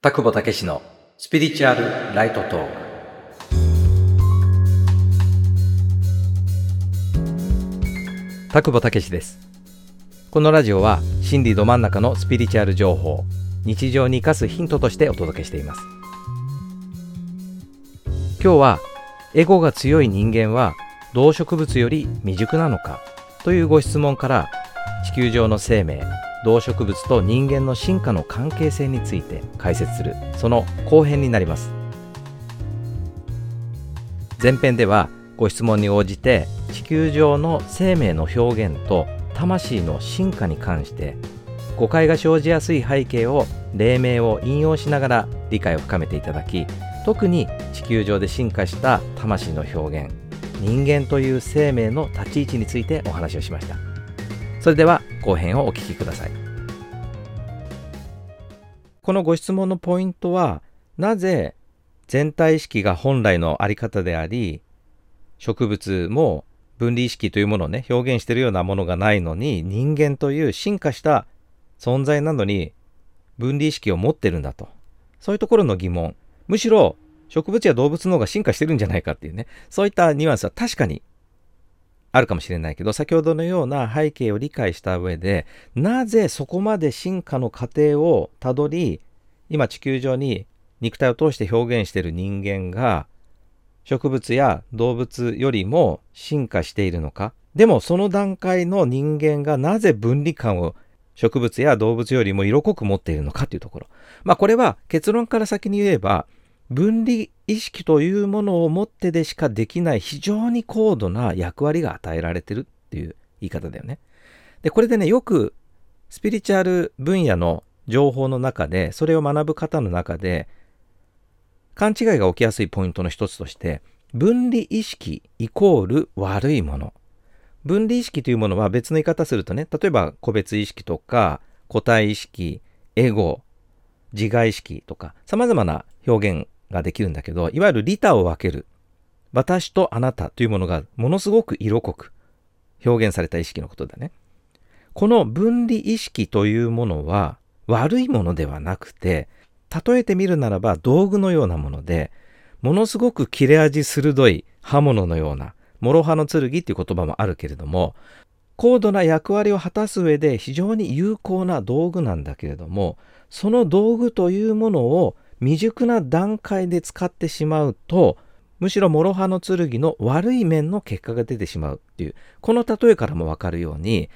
田久保武史のスピリチュアルライトトーク。田久保武史です。このラジオは心理ど真ん中のスピリチュアル情報日常に生かすヒントとしてお届けしています。今日はエゴが強い人間は動植物より未熟なのかというご質問から地球上の生命動植物と人間の進化の関係性について解説するその後編になります。前編ではご質問に応じて地球上の生命の表現と魂の進化に関して誤解が生じやすい背景を黎明を引用しながら理解を深めていただき特に地球上で進化した魂の表現人間という生命の立ち位置についてお話をしました。それでは後編をお聞きください。このご質問のポイントはなぜ全体意識が本来のあり方であり植物も分離意識というものをね表現してるようなものがないのに人間という進化した存在なのに分離意識を持ってるんだと。そういうところの疑問。むしろ植物や動物の方が進化してるんじゃないかっていうね。そういったニュアンスは確かにあるかもしれないけど先ほどのような背景を理解した上でなぜそこまで進化の過程をたどり今地球上に肉体を通して表現している人間が植物や動物よりも進化しているのか？でもその段階の人間がなぜ分離感を植物や動物よりも色濃く持っているのかというところ。まあこれは結論から先に言えば分離意識というものを持ってでしかできない非常に高度な役割が与えられてるっていう言い方だよね。で、これでね、よくスピリチュアル分野の情報の中で、それを学ぶ方の中で、勘違いが起きやすいポイントの一つとして、分離意識イコール悪いもの。分離意識というものは別の言い方するとね、例えば個別意識とか個体意識、エゴ、自我意識とか様々な表現ができるんだけど、いわゆる利他を分ける。私とあなたというものがものすごく色濃く表現された意識のことだね。この分離意識というものは悪いものではなくて、例えてみるならば道具のようなもので、ものすごく切れ味鋭い刃物のような、諸刃の剣っていう言葉もあるけれども、高度な役割を果たす上で非常に有効な道具なんだけれども、その道具というものを未熟な段階で使ってしまうとむしろ諸刃の剣の悪い面の結果が出てしまうっていうこの例えからもわかるように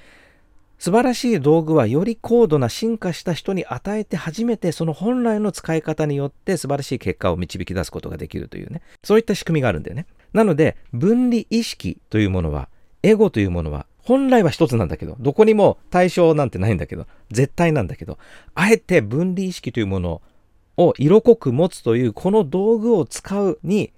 素晴らしい道具はより高度な進化した人に与えて初めてその本来の使い方によって素晴らしい結果を導き出すことができるというね。そういった仕組みがあるんだよね。なので分離意識というものはエゴというものは本来は一つなんだけどどこにも対象なんてないんだけど絶対なんだけどあえて分離意識というものをを色濃く持つというこの道具を使うに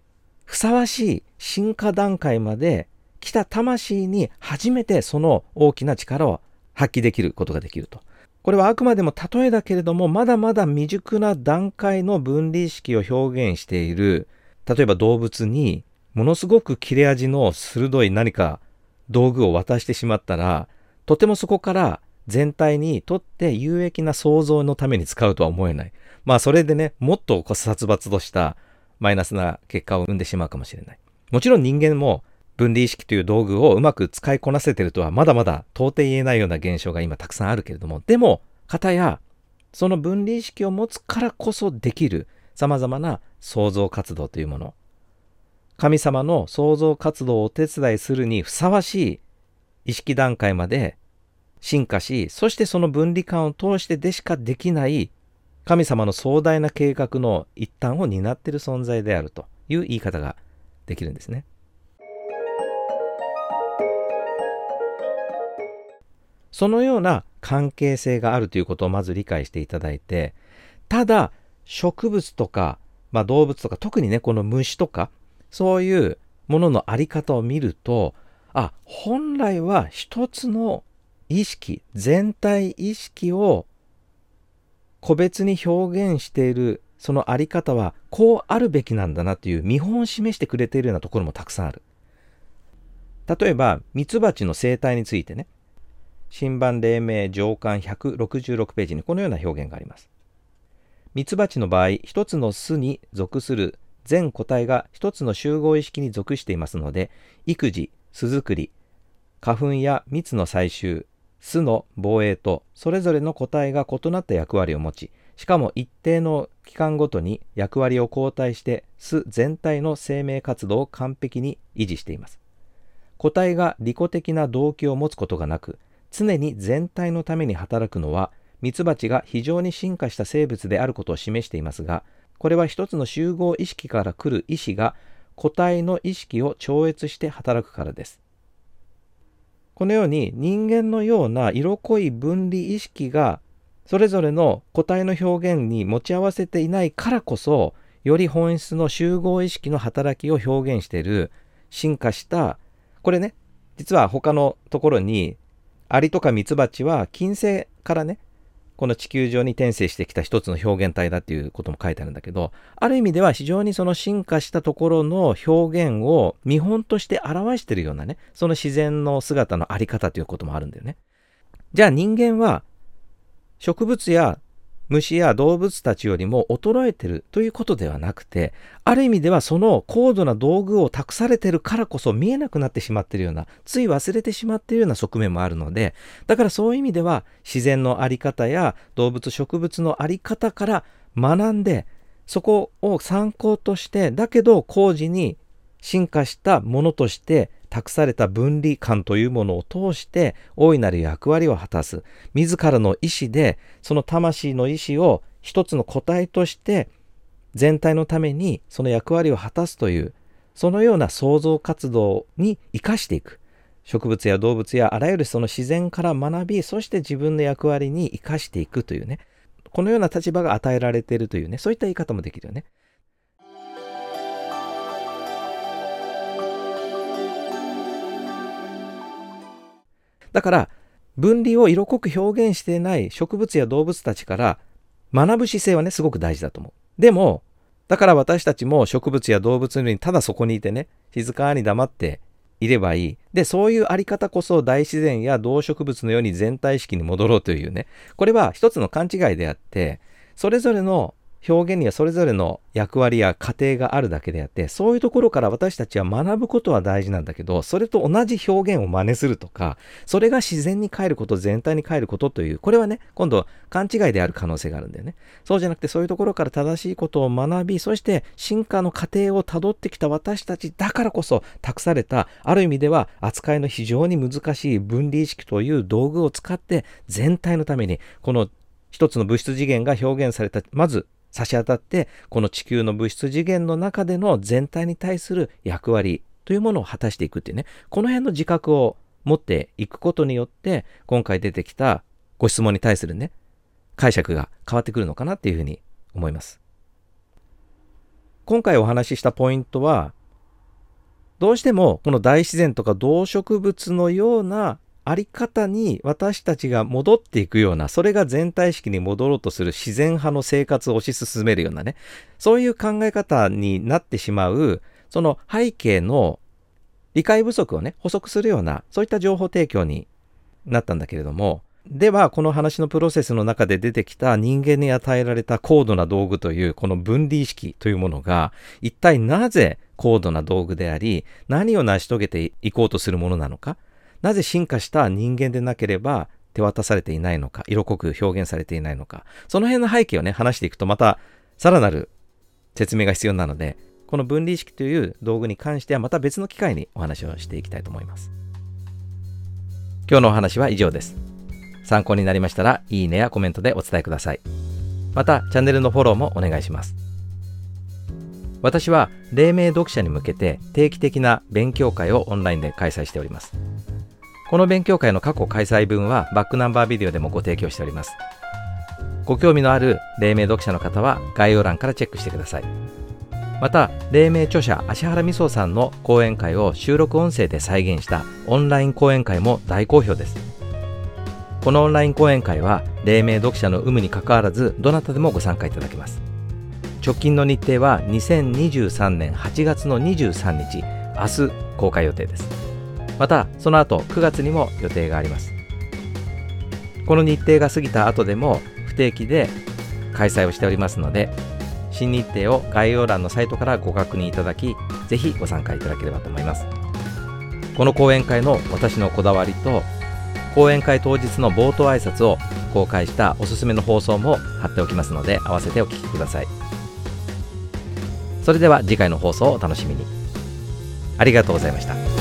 ふさわしい進化段階まで来た魂に初めてその大きな力を発揮できることができると。これはあくまでも例えだけれどもまだまだ未熟な段階の分離意識を表現している例えば動物にものすごく切れ味の鋭い何か道具を渡してしまったらとてもそこから全体にとって有益な創造のために使うとは思えない。まあそれでね、もっと殺伐としたマイナスな結果を生んでしまうかもしれない。もちろん人間も分離意識という道具をうまく使いこなせてるとはまだまだ到底言えないような現象が今たくさんあるけれども、でも、方やその分離意識を持つからこそできる様々な創造活動というもの。神様の創造活動をお手伝いするにふさわしい意識段階まで進化し、そしてその分離感を通してでしかできない神様の壮大な計画の一端を担っている存在であるという言い方ができるんですね。そのような関係性があるということをまず理解していただいて、ただ植物とか、まあ、動物とか特にねこの虫とかそういうものの在り方を見るとあ本来は一つの意識全体意識を個別に表現しているそのあり方はこうあるべきなんだなという見本を示してくれているようなところもたくさんある。例えば、ミツバチの生態についてね、新版黎明上巻166ページにこのような表現があります。ミツバチの場合一つの巣に属する全個体が一つの集合意識に属していますので育児巣作り花粉や蜜の採集巣の防衛とそれぞれの個体が異なった役割を持ちしかも一定の期間ごとに役割を交代して巣全体の生命活動を完璧に維持しています。個体が利己的な動機を持つことがなく常に全体のために働くのはミツバチが非常に進化した生物であることを示していますがこれは一つの集合意識から来る意志が個体の意識を超越して働くからです。このように人間のような色濃い分離意識がそれぞれの個体の表現に持ち合わせていないからこそより本質の集合意識の働きを表現している進化したこれね実は他のところにアリとかミツバチは金星からねこの地球上に転生してきた一つの表現体だっていうことも書いてあるんだけどある意味では非常にその進化したところの表現を見本として表しているようなねその自然の姿のあり方ということもあるんだよね。じゃあ人間は植物や虫や動物たちよりも衰えてるということではなくてある意味ではその高度な道具を託されてるからこそ見えなくなってしまってるようなつい忘れてしまってるような側面もあるのでだからそういう意味では自然の在り方や動物植物の在り方から学んでそこを参考としてだけど工事に進化したものとして託された分離感というものを通して大いなる役割を果たす。自らの意志でその魂の意志を一つの個体として全体のためにその役割を果たすというそのような創造活動に生かしていく。植物や動物やあらゆるその自然から学びそして自分の役割に生かしていくというね。このような立場が与えられているというね。そういった言い方もできるよね。だから分離を色濃く表現していない植物や動物たちから学ぶ姿勢はねすごく大事だと思う。でもだから私たちも植物や動物にただそこにいてね静かに黙っていればいい。でそういうあり方こそ大自然や動植物のように全体意識に戻ろうというねこれは一つの勘違いであってそれぞれの表現にはそれぞれの役割や過程があるだけであってそういうところから私たちは学ぶことは大事なんだけどそれと同じ表現を真似するとかそれが自然に変えること全体に変えることというこれはね今度勘違いである可能性があるんだよね。そうじゃなくてそういうところから正しいことを学びそして進化の過程をたどってきた私たちだからこそ託されたある意味では扱いの非常に難しい分離意識という道具を使って全体のためにこの一つの物質次元が表現されたまず差し当たってこの地球の物質次元の中での全体に対する役割というものを果たしていくっていうね。この辺の自覚を持っていくことによって今回出てきたご質問に対するね解釈が変わってくるのかなっていうふうに思います。今回お話ししたポイントはどうしてもこの大自然とか動植物のようなあり方に私たちが戻っていくような、それが全体意識に戻ろうとする自然派の生活を推し進めるようなね、そういう考え方になってしまう、その背景の理解不足をね、補足するような、そういった情報提供になったんだけれども、では、この話のプロセスの中で出てきた人間に与えられた高度な道具という、この分離意識というものが、一体なぜ高度な道具であり、何を成し遂げていこうとするものなのか、なぜ進化した人間でなければ手渡されていないのか、色濃く表現されていないのか、その辺の背景をね、話していくとまたさらなる説明が必要なので、この分離意識という道具に関してはまた別の機会にお話をしていきたいと思います。今日のお話は以上です。参考になりましたら、いいねやコメントでお伝えください。また、チャンネルのフォローもお願いします。私は、黎明読者に向けて定期的な勉強会をオンラインで開催しております。この勉強会の過去開催分はバックナンバービデオでもご提供しております。ご興味のある黎明読者の方は概要欄からチェックしてください。また、黎明著者芦原美聡さんの講演会を収録音声で再現したオンライン講演会も大好評です。このオンライン講演会は、黎明読者の有無にかかわらず、どなたでもご参加いただけます。直近の日程は2023年8月の23日、明日公開予定です。またその後9月にも予定があります。この日程が過ぎた後でも不定期で開催をしておりますので新日程を概要欄のサイトからご確認いただきぜひご参加いただければと思います。この講演会の私のこだわりと講演会当日の冒頭挨拶を公開したおすすめの放送も貼っておきますので合わせてお聞きください。それでは次回の放送をお楽しみに。ありがとうございました。